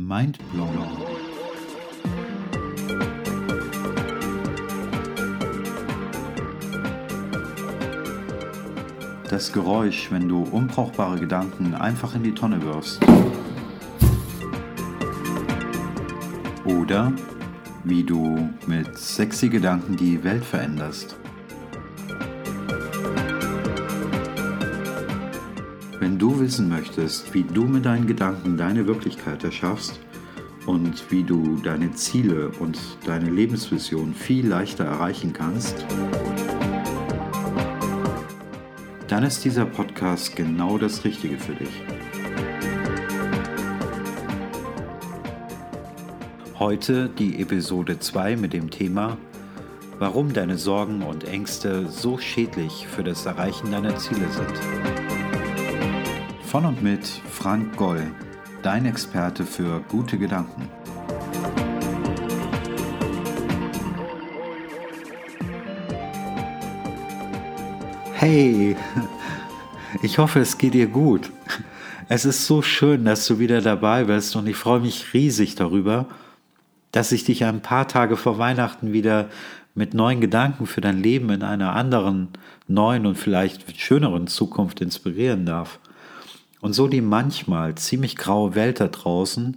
Mindblown. Das Geräusch, wenn du unbrauchbare Gedanken einfach in die Tonne wirfst. Oder wie du mit sexy Gedanken die Welt veränderst. Wenn du wissen möchtest, wie du mit deinen Gedanken deine Wirklichkeit erschaffst und wie du deine Ziele und deine Lebensvision viel leichter erreichen kannst, dann ist dieser Podcast genau das Richtige für dich. Heute die Episode 2 mit dem Thema Warum deine Sorgen und Ängste so schädlich für das Erreichen deiner Ziele sind. Von und mit Frank Goll, dein Experte für gute Gedanken. Hey, ich hoffe, es geht dir gut. Es ist so schön, dass du wieder dabei bist und ich freue mich riesig darüber, dass ich dich ein paar Tage vor Weihnachten wieder mit neuen Gedanken für dein Leben in einer anderen, neuen und vielleicht schöneren Zukunft inspirieren darf und so die manchmal ziemlich graue Welt da draußen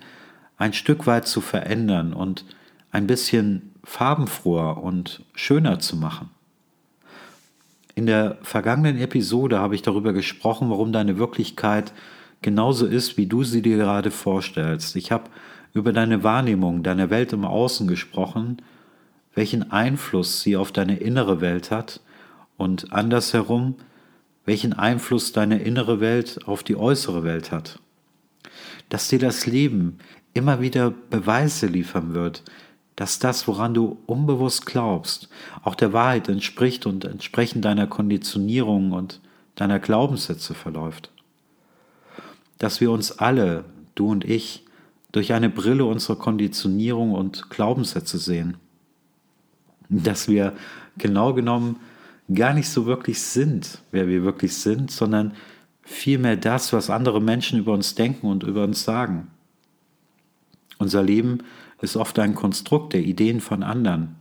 ein Stück weit zu verändern und ein bisschen farbenfroher und schöner zu machen. In der vergangenen Episode habe ich darüber gesprochen, warum deine Wirklichkeit genauso ist, wie du sie dir gerade vorstellst. Ich habe über deine Wahrnehmung deiner Welt im Außen gesprochen, welchen Einfluss sie auf deine innere Welt hat und andersherum, welchen Einfluss deine innere Welt auf die äußere Welt hat. Dass dir das Leben immer wieder Beweise liefern wird, dass das, woran du unbewusst glaubst, auch der Wahrheit entspricht und entsprechend deiner Konditionierung und deiner Glaubenssätze verläuft. Dass wir uns alle, du und ich, durch eine Brille unserer Konditionierung und Glaubenssätze sehen. Dass wir genau genommen gar nicht so wirklich sind, wer wir wirklich sind, sondern vielmehr das, was andere Menschen über uns denken und über uns sagen. Unser Leben ist oft ein Konstrukt der Ideen von anderen.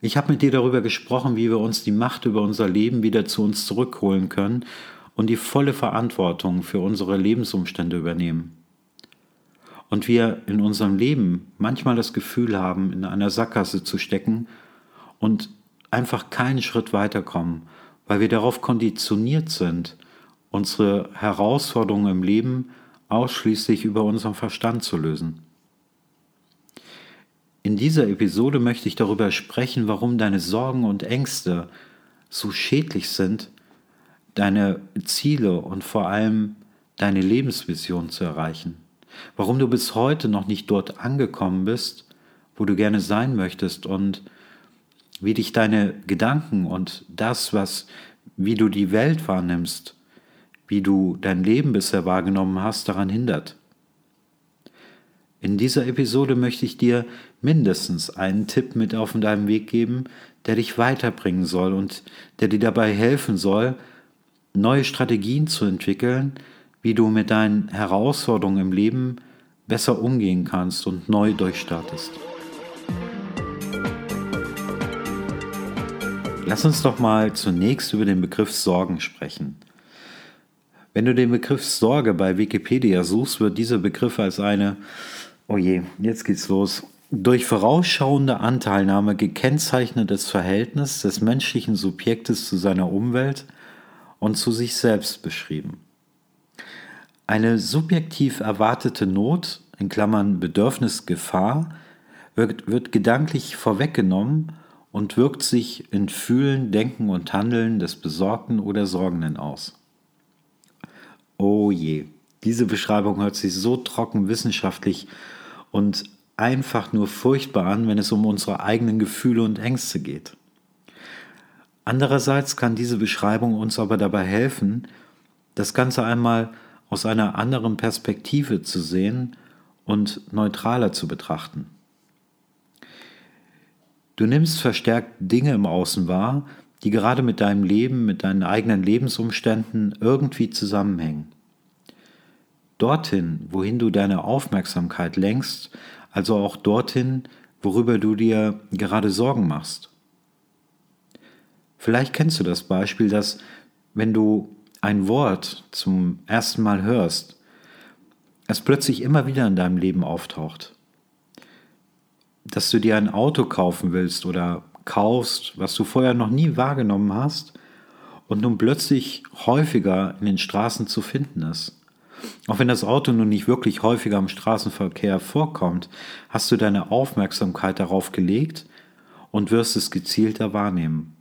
Ich habe mit dir darüber gesprochen, wie wir uns die Macht über unser Leben wieder zu uns zurückholen können und die volle Verantwortung für unsere Lebensumstände übernehmen. Und wir in unserem Leben manchmal das Gefühl haben, in einer Sackgasse zu stecken und einfach keinen Schritt weiterkommen, weil wir darauf konditioniert sind, unsere Herausforderungen im Leben ausschließlich über unseren Verstand zu lösen. In dieser Episode möchte ich darüber sprechen, warum deine Sorgen und Ängste so schädlich sind, deine Ziele und vor allem deine Lebensvision zu erreichen. Warum du bis heute noch nicht dort angekommen bist, wo du gerne sein möchtest und wie dich deine Gedanken und das, was, wie du die Welt wahrnimmst, wie du dein Leben bisher wahrgenommen hast, daran hindert. In dieser Episode möchte ich dir mindestens einen Tipp mit auf deinem Weg geben, der dich weiterbringen soll und der dir dabei helfen soll, neue Strategien zu entwickeln, wie du mit deinen Herausforderungen im Leben besser umgehen kannst und neu durchstartest. Lass uns doch mal zunächst über den Begriff Sorgen sprechen. Wenn du den Begriff Sorge bei Wikipedia suchst, wird dieser Begriff als eine, oh je, jetzt geht's los, durch vorausschauende Anteilnahme gekennzeichnetes Verhältnis des menschlichen Subjektes zu seiner Umwelt und zu sich selbst beschrieben. Eine subjektiv erwartete Not, in Klammern Bedürfnis Gefahr, wird, wird gedanklich vorweggenommen und wirkt sich in Fühlen, Denken und Handeln des Besorgten oder Sorgenden aus. Oh je, diese Beschreibung hört sich so trocken wissenschaftlich und einfach nur furchtbar an, wenn es um unsere eigenen Gefühle und Ängste geht. Andererseits kann diese Beschreibung uns aber dabei helfen, das Ganze einmal aus einer anderen Perspektive zu sehen und neutraler zu betrachten. Du nimmst verstärkt Dinge im Außen wahr, die gerade mit deinem Leben, mit deinen eigenen Lebensumständen irgendwie zusammenhängen. dorthin, wohin du deine Aufmerksamkeit lenkst, also auch dorthin, worüber du dir gerade Sorgen machst. Vielleicht kennst du das Beispiel, dass wenn du ein Wort zum ersten Mal hörst, es plötzlich immer wieder in deinem Leben auftaucht. Dass du dir ein Auto kaufen willst oder kaufst, was du vorher noch nie wahrgenommen hast und nun plötzlich häufiger in den Straßen zu finden ist. Auch wenn das Auto nun nicht wirklich häufiger im Straßenverkehr vorkommt, hast du deine Aufmerksamkeit darauf gelegt und wirst es gezielter wahrnehmen.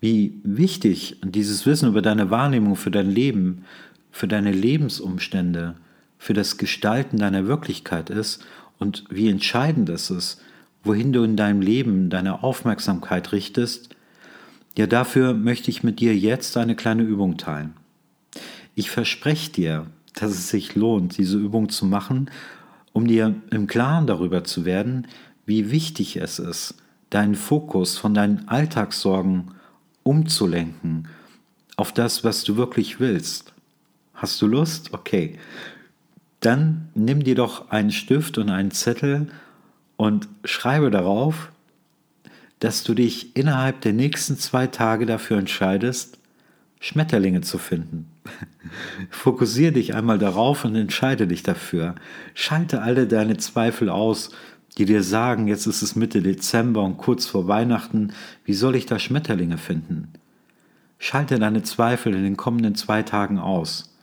Wie wichtig dieses Wissen über deine Wahrnehmung für dein Leben, für deine Lebensumstände, für das Gestalten deiner Wirklichkeit ist und wie entscheidend es ist, wohin du in deinem Leben deine Aufmerksamkeit richtest, ja dafür möchte ich mit dir jetzt eine kleine Übung teilen. Ich verspreche dir, dass es sich lohnt, diese Übung zu machen, um dir im Klaren darüber zu werden, wie wichtig es ist, deinen Fokus von deinen Alltagssorgen umzulenken auf das, was du wirklich willst. Hast du Lust? Okay. Dann nimm dir doch einen Stift und einen Zettel und schreibe darauf, dass du dich innerhalb der nächsten zwei Tage dafür entscheidest, Schmetterlinge zu finden. Fokussiere dich einmal darauf und entscheide dich dafür. Schalte alle deine Zweifel aus, die dir sagen, jetzt ist es Mitte Dezember und kurz vor Weihnachten, wie soll ich da Schmetterlinge finden? Schalte deine Zweifel in den kommenden zwei Tagen aus.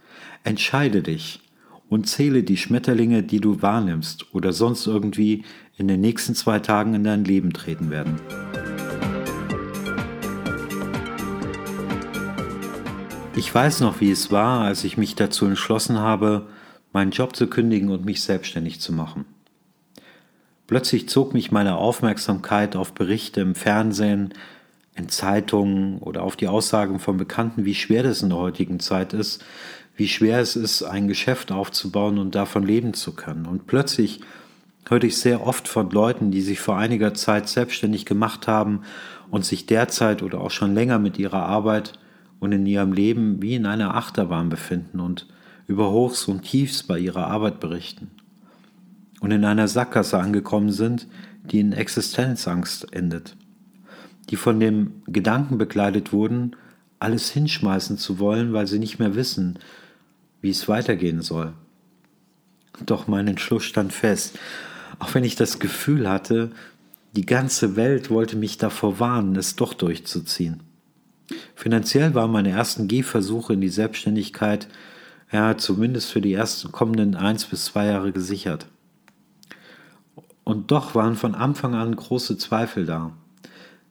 Entscheide dich und zähle die Schmetterlinge, die du wahrnimmst oder sonst irgendwie in den nächsten zwei Tagen in dein Leben treten werden. Ich weiß noch, wie es war, als ich mich dazu entschlossen habe, meinen Job zu kündigen und mich selbstständig zu machen. Plötzlich zog mich meine Aufmerksamkeit auf Berichte im Fernsehen, in Zeitungen oder auf die Aussagen von Bekannten, wie schwer das in der heutigen Zeit ist, wie schwer es ist, ein Geschäft aufzubauen und davon leben zu können. Und plötzlich hörte ich sehr oft von Leuten, die sich vor einiger Zeit selbstständig gemacht haben und sich derzeit oder auch schon länger mit ihrer Arbeit und in ihrem Leben wie in einer Achterbahn befinden und über Hochs und Tiefs bei ihrer Arbeit berichten und in einer Sackgasse angekommen sind, die in Existenzangst endet, die von dem Gedanken bekleidet wurden, alles hinschmeißen zu wollen, weil sie nicht mehr wissen, wie es weitergehen soll. Doch mein Entschluss stand fest, auch wenn ich das Gefühl hatte, die ganze Welt wollte mich davor warnen, es doch durchzuziehen. Finanziell waren meine ersten Gehversuche in die Selbstständigkeit ja zumindest für die ersten kommenden eins bis zwei Jahre gesichert. Und doch waren von Anfang an große Zweifel da.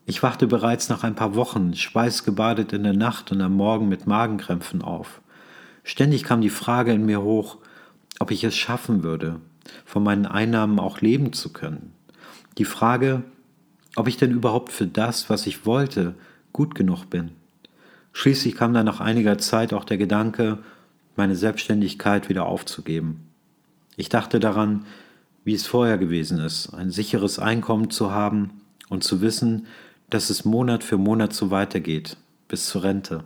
Ich wachte bereits nach ein paar Wochen schweißgebadet in der Nacht und am Morgen mit Magenkrämpfen auf. Ständig kam die Frage in mir hoch, ob ich es schaffen würde, von meinen Einnahmen auch leben zu können. Die Frage, ob ich denn überhaupt für das, was ich wollte, gut genug bin. Schließlich kam dann nach einiger Zeit auch der Gedanke, meine Selbstständigkeit wieder aufzugeben. Ich dachte daran, wie es vorher gewesen ist, ein sicheres Einkommen zu haben und zu wissen, dass es Monat für Monat so weitergeht, bis zur Rente.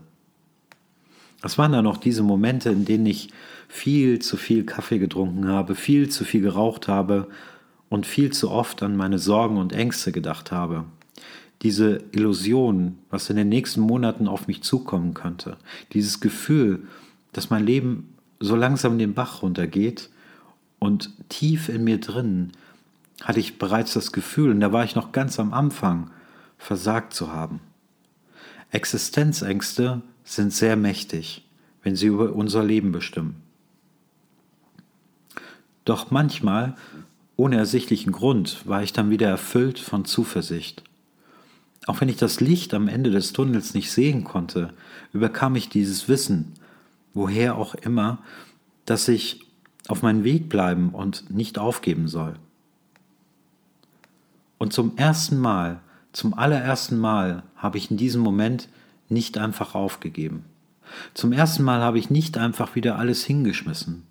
Es waren dann auch diese Momente, in denen ich viel zu viel Kaffee getrunken habe, viel zu viel geraucht habe und viel zu oft an meine Sorgen und Ängste gedacht habe diese Illusion, was in den nächsten Monaten auf mich zukommen könnte, dieses Gefühl, dass mein Leben so langsam den Bach runtergeht und tief in mir drin hatte ich bereits das Gefühl, und da war ich noch ganz am Anfang, versagt zu haben. Existenzängste sind sehr mächtig, wenn sie über unser Leben bestimmen. Doch manchmal, ohne ersichtlichen Grund, war ich dann wieder erfüllt von Zuversicht. Auch wenn ich das Licht am Ende des Tunnels nicht sehen konnte, überkam ich dieses Wissen, woher auch immer, dass ich auf meinen Weg bleiben und nicht aufgeben soll. Und zum ersten Mal, zum allerersten Mal habe ich in diesem Moment nicht einfach aufgegeben. Zum ersten Mal habe ich nicht einfach wieder alles hingeschmissen,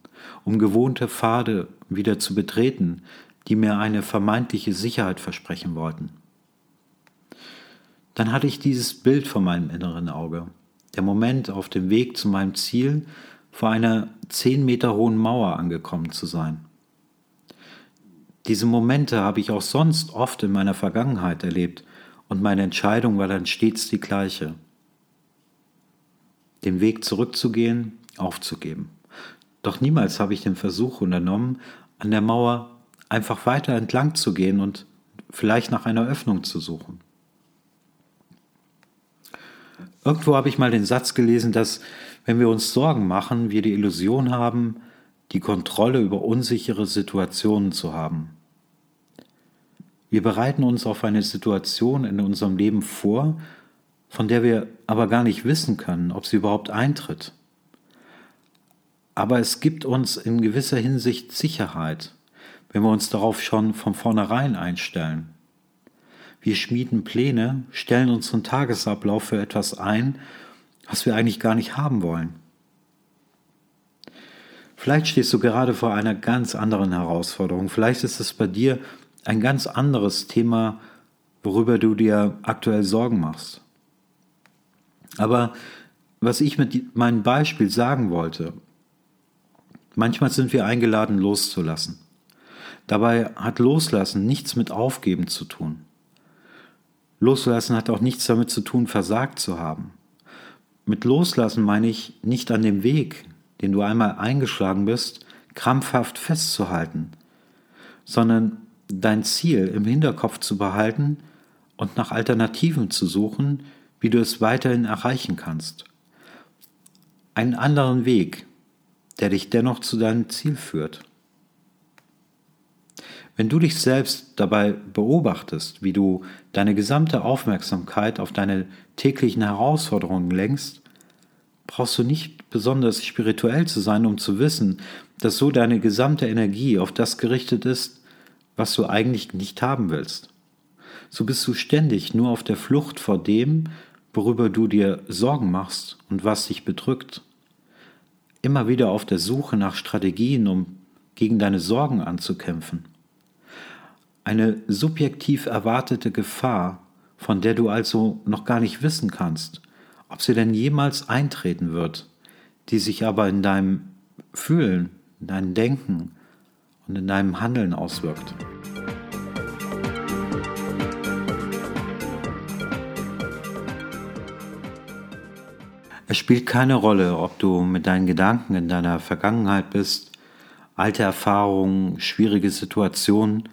um gewohnte Pfade wieder zu betreten, die mir eine vermeintliche Sicherheit versprechen wollten dann hatte ich dieses Bild vor meinem inneren Auge. Der Moment auf dem Weg zu meinem Ziel, vor einer zehn Meter hohen Mauer angekommen zu sein. Diese Momente habe ich auch sonst oft in meiner Vergangenheit erlebt und meine Entscheidung war dann stets die gleiche. Den Weg zurückzugehen, aufzugeben. Doch niemals habe ich den Versuch unternommen, an der Mauer einfach weiter entlang zu gehen und vielleicht nach einer Öffnung zu suchen. Irgendwo habe ich mal den Satz gelesen, dass wenn wir uns Sorgen machen, wir die Illusion haben, die Kontrolle über unsichere Situationen zu haben. Wir bereiten uns auf eine Situation in unserem Leben vor, von der wir aber gar nicht wissen können, ob sie überhaupt eintritt. Aber es gibt uns in gewisser Hinsicht Sicherheit, wenn wir uns darauf schon von vornherein einstellen. Wir schmieden Pläne, stellen unseren Tagesablauf für etwas ein, was wir eigentlich gar nicht haben wollen. Vielleicht stehst du gerade vor einer ganz anderen Herausforderung. Vielleicht ist es bei dir ein ganz anderes Thema, worüber du dir aktuell Sorgen machst. Aber was ich mit meinem Beispiel sagen wollte, manchmal sind wir eingeladen loszulassen. Dabei hat Loslassen nichts mit Aufgeben zu tun. Loslassen hat auch nichts damit zu tun, versagt zu haben. Mit Loslassen meine ich nicht an dem Weg, den du einmal eingeschlagen bist, krampfhaft festzuhalten, sondern dein Ziel im Hinterkopf zu behalten und nach Alternativen zu suchen, wie du es weiterhin erreichen kannst. Einen anderen Weg, der dich dennoch zu deinem Ziel führt. Wenn du dich selbst dabei beobachtest, wie du deine gesamte Aufmerksamkeit auf deine täglichen Herausforderungen lenkst, brauchst du nicht besonders spirituell zu sein, um zu wissen, dass so deine gesamte Energie auf das gerichtet ist, was du eigentlich nicht haben willst. So bist du ständig nur auf der Flucht vor dem, worüber du dir Sorgen machst und was dich bedrückt. Immer wieder auf der Suche nach Strategien, um gegen deine Sorgen anzukämpfen eine subjektiv erwartete Gefahr, von der du also noch gar nicht wissen kannst, ob sie denn jemals eintreten wird, die sich aber in deinem Fühlen, in deinem Denken und in deinem Handeln auswirkt. Es spielt keine Rolle, ob du mit deinen Gedanken in deiner Vergangenheit bist, alte Erfahrungen, schwierige Situationen,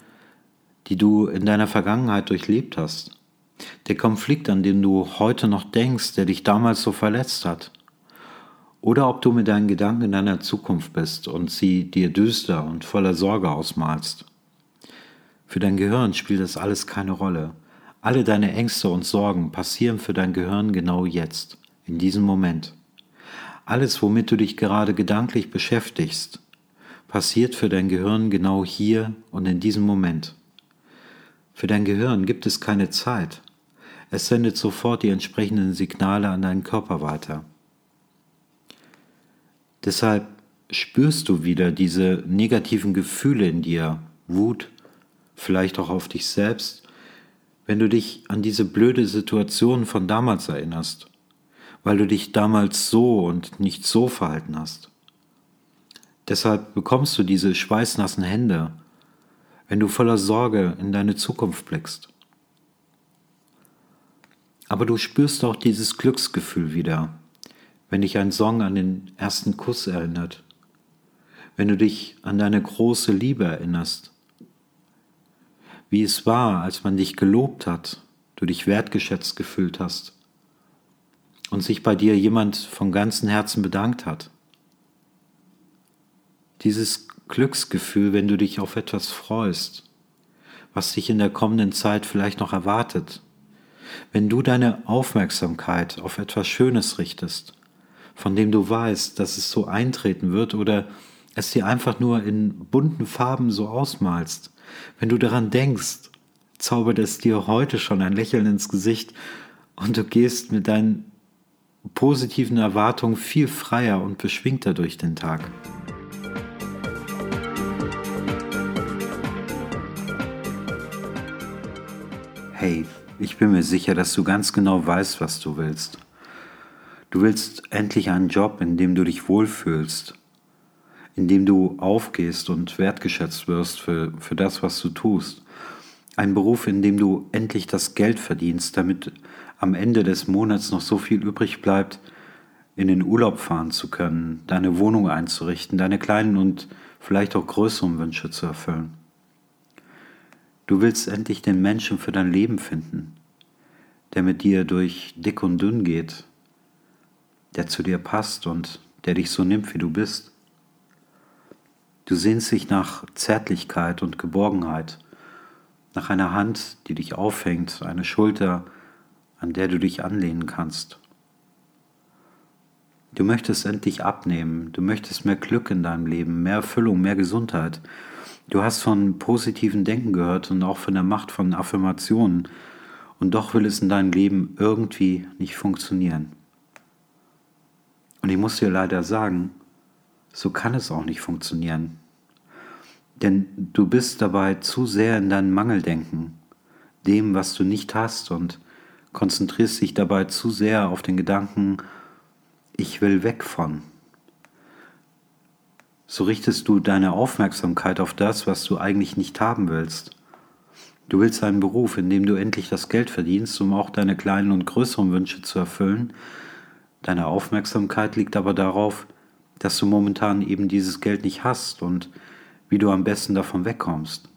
die du in deiner Vergangenheit durchlebt hast. Der Konflikt, an den du heute noch denkst, der dich damals so verletzt hat. Oder ob du mit deinen Gedanken in deiner Zukunft bist und sie dir düster und voller Sorge ausmalst. Für dein Gehirn spielt das alles keine Rolle. Alle deine Ängste und Sorgen passieren für dein Gehirn genau jetzt, in diesem Moment. Alles, womit du dich gerade gedanklich beschäftigst, passiert für dein Gehirn genau hier und in diesem Moment. Für dein Gehirn gibt es keine Zeit. Es sendet sofort die entsprechenden Signale an deinen Körper weiter. Deshalb spürst du wieder diese negativen Gefühle in dir, Wut, vielleicht auch auf dich selbst, wenn du dich an diese blöde Situation von damals erinnerst, weil du dich damals so und nicht so verhalten hast. Deshalb bekommst du diese schweißnassen Hände wenn du voller Sorge in deine Zukunft blickst. Aber du spürst auch dieses Glücksgefühl wieder, wenn dich ein Song an den ersten Kuss erinnert, wenn du dich an deine große Liebe erinnerst, wie es war, als man dich gelobt hat, du dich wertgeschätzt gefühlt hast und sich bei dir jemand von ganzem Herzen bedankt hat. Dieses Glücksgefühl, wenn du dich auf etwas freust, was dich in der kommenden Zeit vielleicht noch erwartet. Wenn du deine Aufmerksamkeit auf etwas Schönes richtest, von dem du weißt, dass es so eintreten wird oder es dir einfach nur in bunten Farben so ausmalst, wenn du daran denkst, zaubert es dir heute schon ein Lächeln ins Gesicht und du gehst mit deinen positiven Erwartungen viel freier und beschwingter durch den Tag. Hey, ich bin mir sicher, dass du ganz genau weißt, was du willst. Du willst endlich einen Job, in dem du dich wohlfühlst, in dem du aufgehst und wertgeschätzt wirst für, für das, was du tust. Ein Beruf, in dem du endlich das Geld verdienst, damit am Ende des Monats noch so viel übrig bleibt, in den Urlaub fahren zu können, deine Wohnung einzurichten, deine kleinen und vielleicht auch größeren Wünsche zu erfüllen. Du willst endlich den Menschen für dein Leben finden, der mit dir durch dick und dünn geht, der zu dir passt und der dich so nimmt, wie du bist. Du sehnst dich nach Zärtlichkeit und Geborgenheit, nach einer Hand, die dich aufhängt, eine Schulter, an der du dich anlehnen kannst. Du möchtest endlich abnehmen, du möchtest mehr Glück in deinem Leben, mehr Erfüllung, mehr Gesundheit. Du hast von positiven Denken gehört und auch von der Macht von Affirmationen, und doch will es in deinem Leben irgendwie nicht funktionieren. Und ich muss dir leider sagen, so kann es auch nicht funktionieren. Denn du bist dabei zu sehr in deinem Mangeldenken, dem, was du nicht hast, und konzentrierst dich dabei zu sehr auf den Gedanken, ich will weg von. So richtest du deine Aufmerksamkeit auf das, was du eigentlich nicht haben willst. Du willst einen Beruf, in dem du endlich das Geld verdienst, um auch deine kleinen und größeren Wünsche zu erfüllen, Deine Aufmerksamkeit liegt aber darauf, dass du momentan eben dieses Geld nicht hast und wie du am besten davon wegkommst.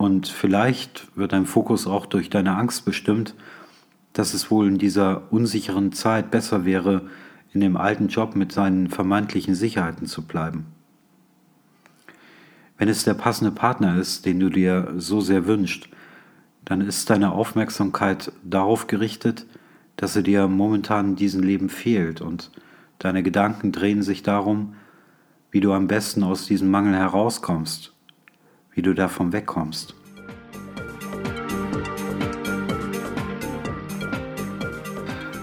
Und vielleicht wird dein Fokus auch durch deine Angst bestimmt, dass es wohl in dieser unsicheren Zeit besser wäre, in dem alten Job mit seinen vermeintlichen Sicherheiten zu bleiben. Wenn es der passende Partner ist, den du dir so sehr wünschst, dann ist deine Aufmerksamkeit darauf gerichtet, dass er dir momentan in diesem Leben fehlt und deine Gedanken drehen sich darum, wie du am besten aus diesem Mangel herauskommst, wie du davon wegkommst.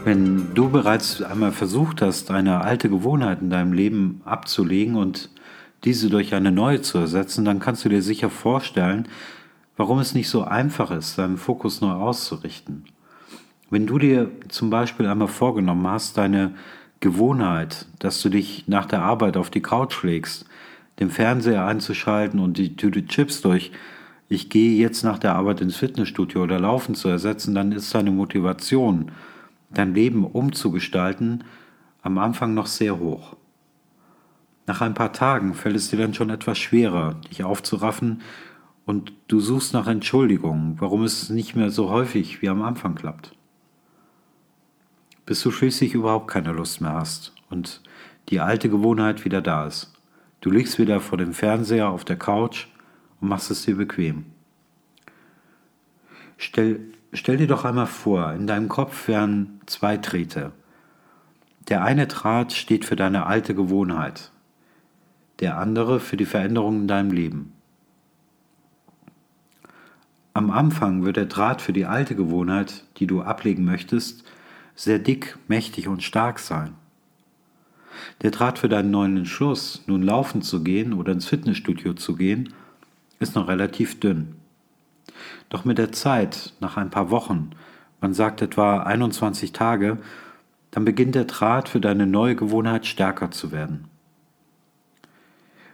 Wenn du bereits einmal versucht hast, eine alte Gewohnheit in deinem Leben abzulegen und diese durch eine neue zu ersetzen, dann kannst du dir sicher vorstellen, warum es nicht so einfach ist, deinen Fokus neu auszurichten. Wenn du dir zum Beispiel einmal vorgenommen hast, deine Gewohnheit, dass du dich nach der Arbeit auf die Couch legst, den Fernseher einzuschalten und die Tüte Chips durch, ich gehe jetzt nach der Arbeit ins Fitnessstudio oder laufen zu ersetzen, dann ist deine Motivation, dein Leben umzugestalten, am Anfang noch sehr hoch. Nach ein paar Tagen fällt es dir dann schon etwas schwerer, dich aufzuraffen und du suchst nach Entschuldigungen, warum es nicht mehr so häufig wie am Anfang klappt bis du schließlich überhaupt keine Lust mehr hast und die alte Gewohnheit wieder da ist. Du liegst wieder vor dem Fernseher auf der Couch und machst es dir bequem. Stell, stell dir doch einmal vor, in deinem Kopf wären zwei Drähte. Der eine Draht steht für deine alte Gewohnheit, der andere für die Veränderung in deinem Leben. Am Anfang wird der Draht für die alte Gewohnheit, die du ablegen möchtest, sehr dick, mächtig und stark sein. Der Draht für deinen neuen Entschluss, nun laufen zu gehen oder ins Fitnessstudio zu gehen, ist noch relativ dünn. Doch mit der Zeit, nach ein paar Wochen, man sagt etwa 21 Tage, dann beginnt der Draht für deine neue Gewohnheit stärker zu werden.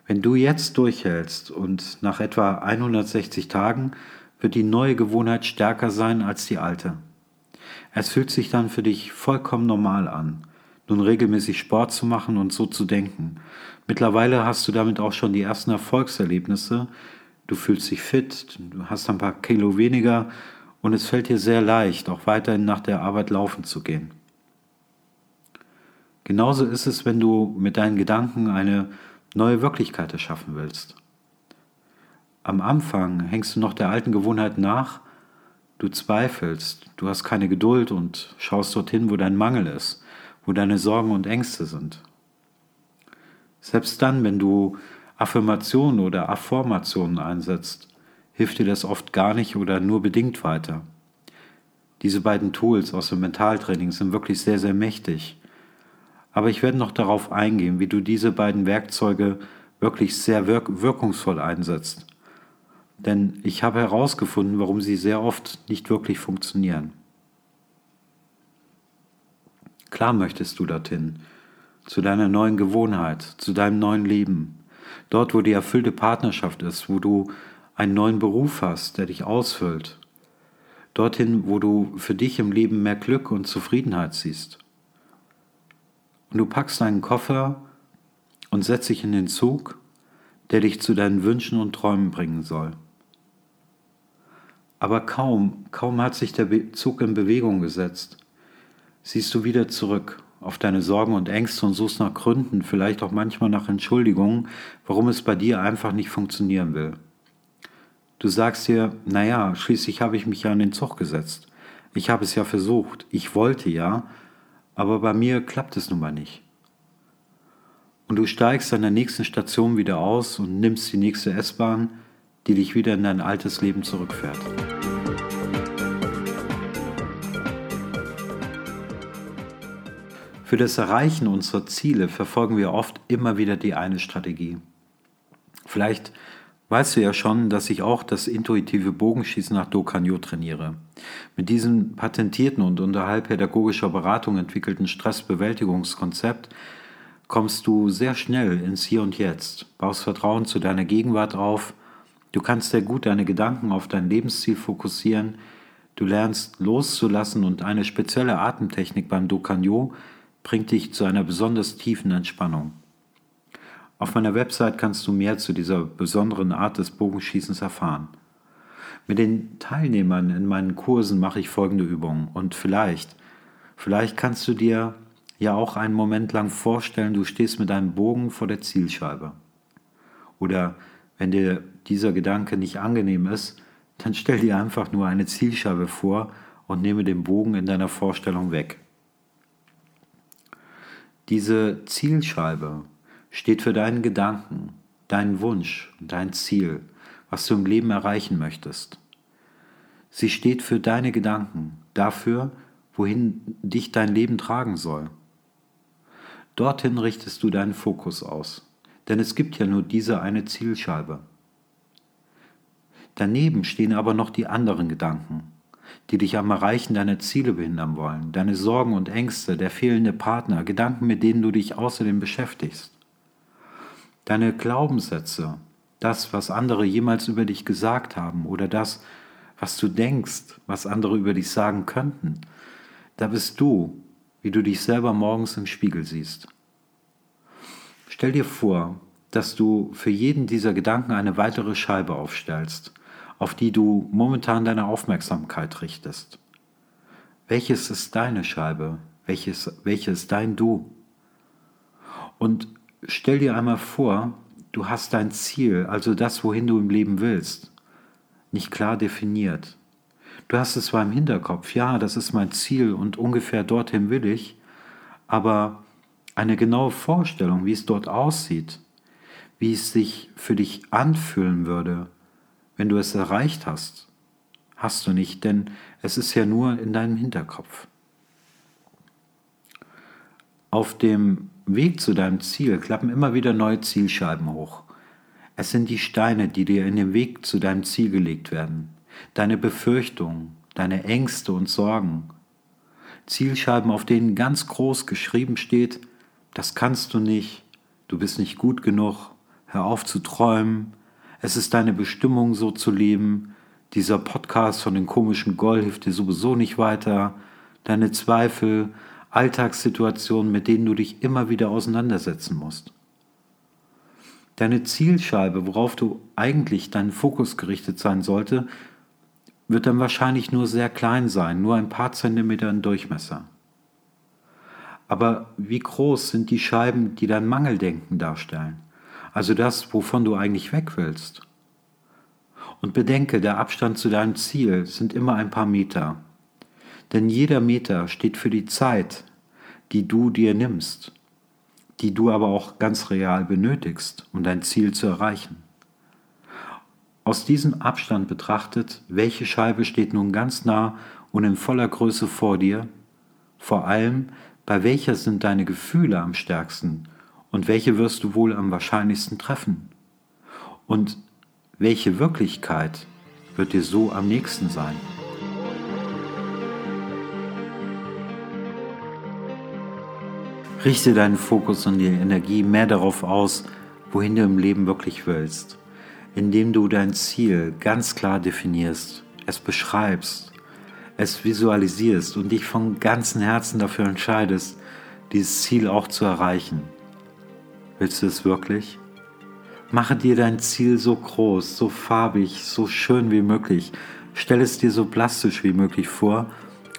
Wenn du jetzt durchhältst und nach etwa 160 Tagen wird die neue Gewohnheit stärker sein als die alte. Es fühlt sich dann für dich vollkommen normal an, nun regelmäßig Sport zu machen und so zu denken. Mittlerweile hast du damit auch schon die ersten Erfolgserlebnisse. Du fühlst dich fit, du hast ein paar Kilo weniger und es fällt dir sehr leicht, auch weiterhin nach der Arbeit laufen zu gehen. Genauso ist es, wenn du mit deinen Gedanken eine neue Wirklichkeit erschaffen willst. Am Anfang hängst du noch der alten Gewohnheit nach, Du zweifelst, du hast keine Geduld und schaust dorthin, wo dein Mangel ist, wo deine Sorgen und Ängste sind. Selbst dann, wenn du Affirmationen oder Afformationen einsetzt, hilft dir das oft gar nicht oder nur bedingt weiter. Diese beiden Tools aus dem Mentaltraining sind wirklich sehr, sehr mächtig. Aber ich werde noch darauf eingehen, wie du diese beiden Werkzeuge wirklich sehr wirk wirkungsvoll einsetzt denn ich habe herausgefunden, warum sie sehr oft nicht wirklich funktionieren. Klar möchtest du dorthin, zu deiner neuen Gewohnheit, zu deinem neuen Leben. Dort, wo die erfüllte Partnerschaft ist, wo du einen neuen Beruf hast, der dich ausfüllt. Dorthin, wo du für dich im Leben mehr Glück und Zufriedenheit siehst. Und du packst deinen Koffer und setzt dich in den Zug, der dich zu deinen Wünschen und Träumen bringen soll. Aber kaum, kaum hat sich der Zug in Bewegung gesetzt, siehst du wieder zurück auf deine Sorgen und Ängste und suchst nach Gründen, vielleicht auch manchmal nach Entschuldigungen, warum es bei dir einfach nicht funktionieren will. Du sagst dir, naja, schließlich habe ich mich ja an den Zug gesetzt. Ich habe es ja versucht, ich wollte ja, aber bei mir klappt es nun mal nicht. Und du steigst an der nächsten Station wieder aus und nimmst die nächste S-Bahn, die dich wieder in dein altes Leben zurückfährt. Für das Erreichen unserer Ziele verfolgen wir oft immer wieder die eine Strategie. Vielleicht weißt du ja schon, dass ich auch das intuitive Bogenschießen nach Dokanyo trainiere. Mit diesem patentierten und unter heilpädagogischer Beratung entwickelten Stressbewältigungskonzept kommst du sehr schnell ins Hier und Jetzt, baust Vertrauen zu deiner Gegenwart auf, du kannst sehr gut deine Gedanken auf dein Lebensziel fokussieren, du lernst loszulassen und eine spezielle Atemtechnik beim Dokanyo bringt dich zu einer besonders tiefen Entspannung. Auf meiner Website kannst du mehr zu dieser besonderen Art des Bogenschießens erfahren. Mit den Teilnehmern in meinen Kursen mache ich folgende Übungen und vielleicht, vielleicht kannst du dir ja auch einen Moment lang vorstellen, du stehst mit deinem Bogen vor der Zielscheibe. Oder wenn dir dieser Gedanke nicht angenehm ist, dann stell dir einfach nur eine Zielscheibe vor und nehme den Bogen in deiner Vorstellung weg. Diese Zielscheibe steht für deinen Gedanken, deinen Wunsch, dein Ziel, was du im Leben erreichen möchtest. Sie steht für deine Gedanken, dafür, wohin dich dein Leben tragen soll. Dorthin richtest du deinen Fokus aus, denn es gibt ja nur diese eine Zielscheibe. Daneben stehen aber noch die anderen Gedanken, die dich am Erreichen deiner Ziele behindern wollen, deine Sorgen und Ängste, der fehlende Partner, Gedanken, mit denen du dich außerdem beschäftigst. Deine Glaubenssätze, das, was andere jemals über dich gesagt haben oder das, was du denkst, was andere über dich sagen könnten, da bist du, wie du dich selber morgens im Spiegel siehst. Stell dir vor, dass du für jeden dieser Gedanken eine weitere Scheibe aufstellst auf die du momentan deine Aufmerksamkeit richtest. Welches ist deine Scheibe? Welches, welches ist dein Du? Und stell dir einmal vor, du hast dein Ziel, also das, wohin du im Leben willst, nicht klar definiert. Du hast es zwar im Hinterkopf, ja, das ist mein Ziel und ungefähr dorthin will ich, aber eine genaue Vorstellung, wie es dort aussieht, wie es sich für dich anfühlen würde, wenn du es erreicht hast, hast du nicht, denn es ist ja nur in deinem Hinterkopf. Auf dem Weg zu deinem Ziel klappen immer wieder neue Zielscheiben hoch. Es sind die Steine, die dir in den Weg zu deinem Ziel gelegt werden, deine Befürchtungen, deine Ängste und Sorgen. Zielscheiben, auf denen ganz groß geschrieben steht, das kannst du nicht, du bist nicht gut genug, hör auf zu träumen, es ist deine Bestimmung, so zu leben. Dieser Podcast von den komischen Goll hilft dir sowieso nicht weiter. Deine Zweifel, Alltagssituationen, mit denen du dich immer wieder auseinandersetzen musst. Deine Zielscheibe, worauf du eigentlich deinen Fokus gerichtet sein sollte, wird dann wahrscheinlich nur sehr klein sein, nur ein paar Zentimeter in Durchmesser. Aber wie groß sind die Scheiben, die dein Mangeldenken darstellen? Also das, wovon du eigentlich weg willst. Und bedenke, der Abstand zu deinem Ziel sind immer ein paar Meter. Denn jeder Meter steht für die Zeit, die du dir nimmst, die du aber auch ganz real benötigst, um dein Ziel zu erreichen. Aus diesem Abstand betrachtet, welche Scheibe steht nun ganz nah und in voller Größe vor dir? Vor allem, bei welcher sind deine Gefühle am stärksten und welche wirst du wohl am wahrscheinlichsten treffen? Und welche Wirklichkeit wird dir so am nächsten sein? Richte deinen Fokus und die Energie mehr darauf aus, wohin du im Leben wirklich willst, indem du dein Ziel ganz klar definierst, es beschreibst, es visualisierst und dich von ganzem Herzen dafür entscheidest, dieses Ziel auch zu erreichen. Willst du es wirklich? Mache dir dein Ziel so groß, so farbig, so schön wie möglich. Stell es dir so plastisch wie möglich vor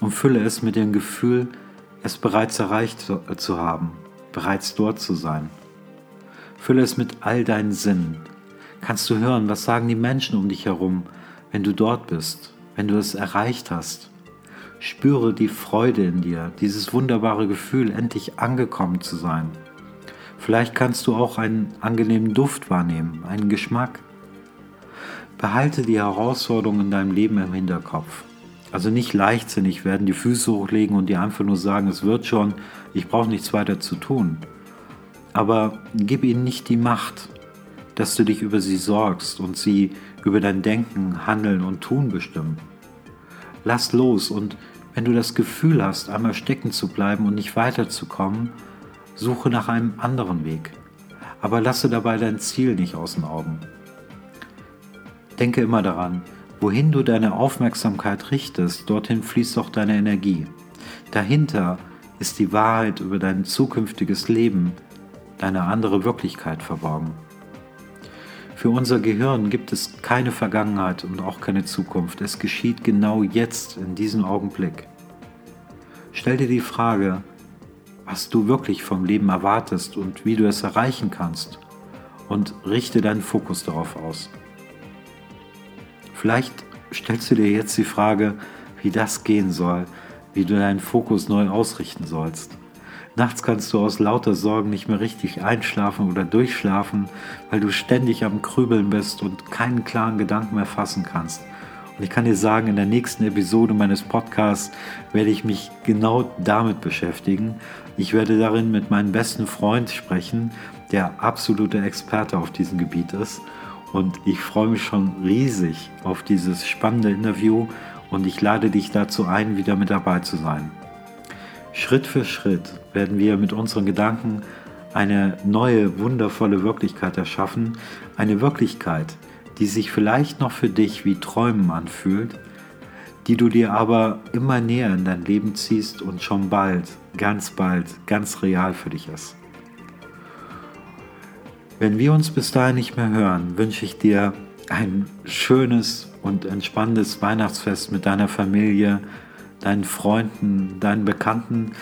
und fülle es mit dem Gefühl, es bereits erreicht zu haben, bereits dort zu sein. Fülle es mit all deinen Sinnen. Kannst du hören, was sagen die Menschen um dich herum, wenn du dort bist, wenn du es erreicht hast? Spüre die Freude in dir, dieses wunderbare Gefühl, endlich angekommen zu sein. Vielleicht kannst du auch einen angenehmen Duft wahrnehmen, einen Geschmack. Behalte die Herausforderungen in deinem Leben im Hinterkopf. Also nicht leichtsinnig werden, die Füße hochlegen und dir einfach nur sagen, es wird schon, ich brauche nichts weiter zu tun. Aber gib ihnen nicht die Macht, dass du dich über sie sorgst und sie über dein Denken, Handeln und Tun bestimmen. Lass los und wenn du das Gefühl hast, einmal stecken zu bleiben und nicht weiterzukommen, Suche nach einem anderen Weg, aber lasse dabei dein Ziel nicht aus den Augen. Denke immer daran, wohin du deine Aufmerksamkeit richtest, dorthin fließt auch deine Energie. Dahinter ist die Wahrheit über dein zukünftiges Leben, deine andere Wirklichkeit verborgen. Für unser Gehirn gibt es keine Vergangenheit und auch keine Zukunft. Es geschieht genau jetzt, in diesem Augenblick. Stell dir die Frage, was du wirklich vom Leben erwartest und wie du es erreichen kannst und richte deinen Fokus darauf aus. Vielleicht stellst du dir jetzt die Frage, wie das gehen soll, wie du deinen Fokus neu ausrichten sollst. Nachts kannst du aus lauter Sorgen nicht mehr richtig einschlafen oder durchschlafen, weil du ständig am Krübeln bist und keinen klaren Gedanken mehr fassen kannst. Und ich kann dir sagen, in der nächsten Episode meines Podcasts werde ich mich genau damit beschäftigen. Ich werde darin mit meinem besten Freund sprechen, der absolute Experte auf diesem Gebiet ist. Und ich freue mich schon riesig auf dieses spannende Interview und ich lade dich dazu ein, wieder mit dabei zu sein. Schritt für Schritt werden wir mit unseren Gedanken eine neue, wundervolle Wirklichkeit erschaffen. Eine Wirklichkeit, die sich vielleicht noch für dich wie Träumen anfühlt, die du dir aber immer näher in dein Leben ziehst und schon bald, ganz bald, ganz real für dich ist. Wenn wir uns bis dahin nicht mehr hören, wünsche ich dir ein schönes und entspanntes Weihnachtsfest mit deiner Familie, deinen Freunden, deinen Bekannten,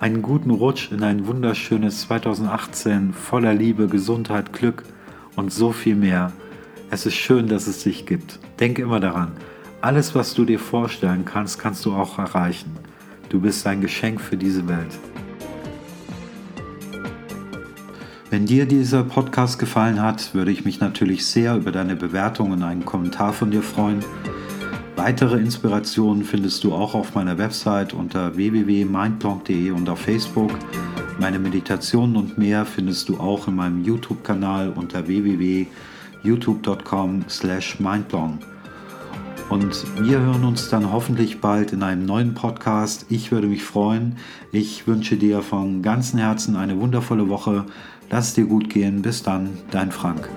einen guten Rutsch in ein wunderschönes 2018 voller Liebe, Gesundheit, Glück und so viel mehr. Es ist schön, dass es dich gibt. Denke immer daran, alles, was du dir vorstellen kannst, kannst du auch erreichen. Du bist ein Geschenk für diese Welt. Wenn dir dieser Podcast gefallen hat, würde ich mich natürlich sehr über deine Bewertung und einen Kommentar von dir freuen. Weitere Inspirationen findest du auch auf meiner Website unter www.mindblog.de und auf Facebook. Meine Meditationen und mehr findest du auch in meinem YouTube-Kanal unter www.mindblog.de youtube.com slash mindblong. Und wir hören uns dann hoffentlich bald in einem neuen Podcast. Ich würde mich freuen. Ich wünsche dir von ganzem Herzen eine wundervolle Woche. Lass es dir gut gehen. Bis dann, dein Frank.